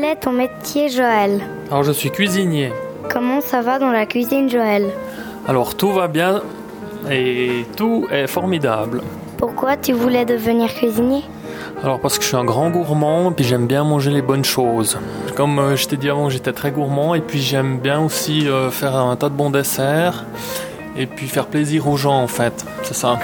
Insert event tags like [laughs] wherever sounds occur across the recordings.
Quel est ton métier, Joël? Alors je suis cuisinier. Comment ça va dans la cuisine, Joël? Alors tout va bien et tout est formidable. Pourquoi tu voulais devenir cuisinier? Alors parce que je suis un grand gourmand et puis j'aime bien manger les bonnes choses. Comme euh, je t'ai dit avant, j'étais très gourmand et puis j'aime bien aussi euh, faire un tas de bons desserts et puis faire plaisir aux gens en fait. C'est ça.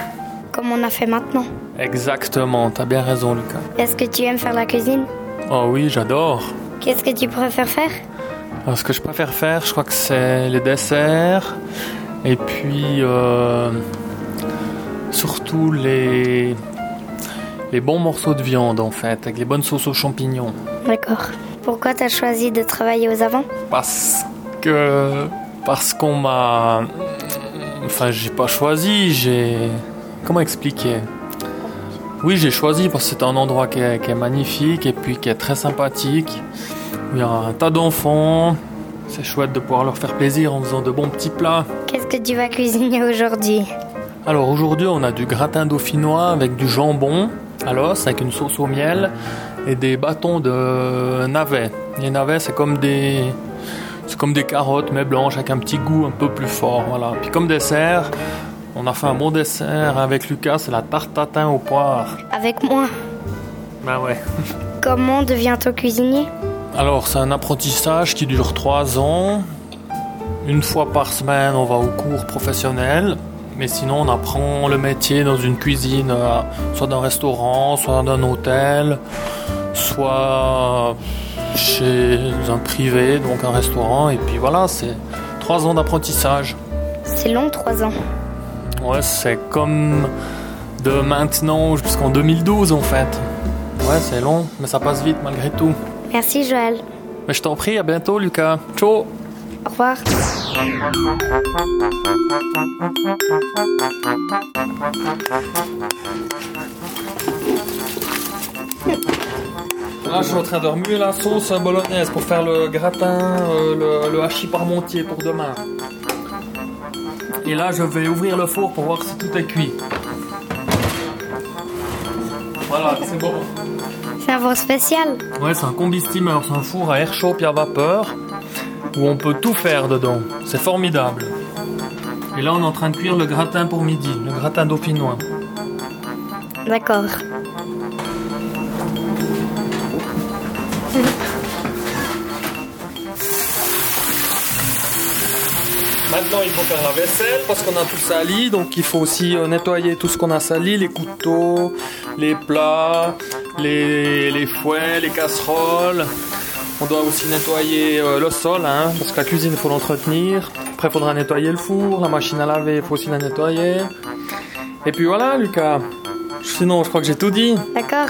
Comme on a fait maintenant. Exactement, t'as bien raison Lucas. Est-ce que tu aimes faire la cuisine? Oh oui, j'adore. Qu'est-ce que tu préfères faire Alors, ce que je préfère faire, je crois que c'est les desserts et puis euh, surtout les les bons morceaux de viande en fait, avec les bonnes sauces aux champignons. D'accord. Pourquoi tu as choisi de travailler aux avant Parce que parce qu'on m'a enfin j'ai pas choisi, j'ai comment expliquer? Oui, j'ai choisi parce que c'est un endroit qui est, qui est magnifique et puis qui est très sympathique. Il y a un tas d'enfants. C'est chouette de pouvoir leur faire plaisir en faisant de bons petits plats. Qu'est-ce que tu vas cuisiner aujourd'hui? Alors aujourd'hui, on a du gratin dauphinois avec du jambon à l'os, avec une sauce au miel et des bâtons de navets. Les navets, c'est comme des c'est comme des carottes mais blanches avec un petit goût un peu plus fort, voilà. Puis comme dessert, on a fait un bon dessert avec Lucas, c'est la tarte tatin aux poires. Avec moi. Ben ouais. [laughs] Comment devient-on cuisinier? Alors, c'est un apprentissage qui dure trois ans. Une fois par semaine, on va au cours professionnel. Mais sinon, on apprend le métier dans une cuisine, euh, soit d'un restaurant, soit d'un hôtel, soit chez un privé, donc un restaurant. Et puis voilà, c'est trois ans d'apprentissage. C'est long, trois ans. Ouais, c'est comme de maintenant jusqu'en 2012 en fait. Ouais, c'est long, mais ça passe vite malgré tout. Merci, Joël. Mais je t'en prie, à bientôt Lucas. Ciao Au revoir. Là, je suis en train de remuer la sauce bolognaise pour faire le gratin, euh, le, le hachis parmentier pour demain. Et là, je vais ouvrir le four pour voir si tout est cuit. Voilà, c'est bon. C'est un four spécial. Ouais, c'est un combi steamer, c'est un four à air chaud puis à vapeur où on peut tout faire dedans. C'est formidable. Et là, on est en train de cuire le gratin pour midi, le gratin dauphinois. D'accord. Maintenant, il faut faire la vaisselle parce qu'on a tout sali, donc il faut aussi euh, nettoyer tout ce qu'on a sali, les couteaux, les plats, les, les fouets, les casseroles. On doit aussi nettoyer euh, le sol, hein, parce que la cuisine, il faut l'entretenir. Après, il faudra nettoyer le four, la machine à laver, il faut aussi la nettoyer. Et puis voilà, Lucas. Sinon, je crois que j'ai tout dit. D'accord.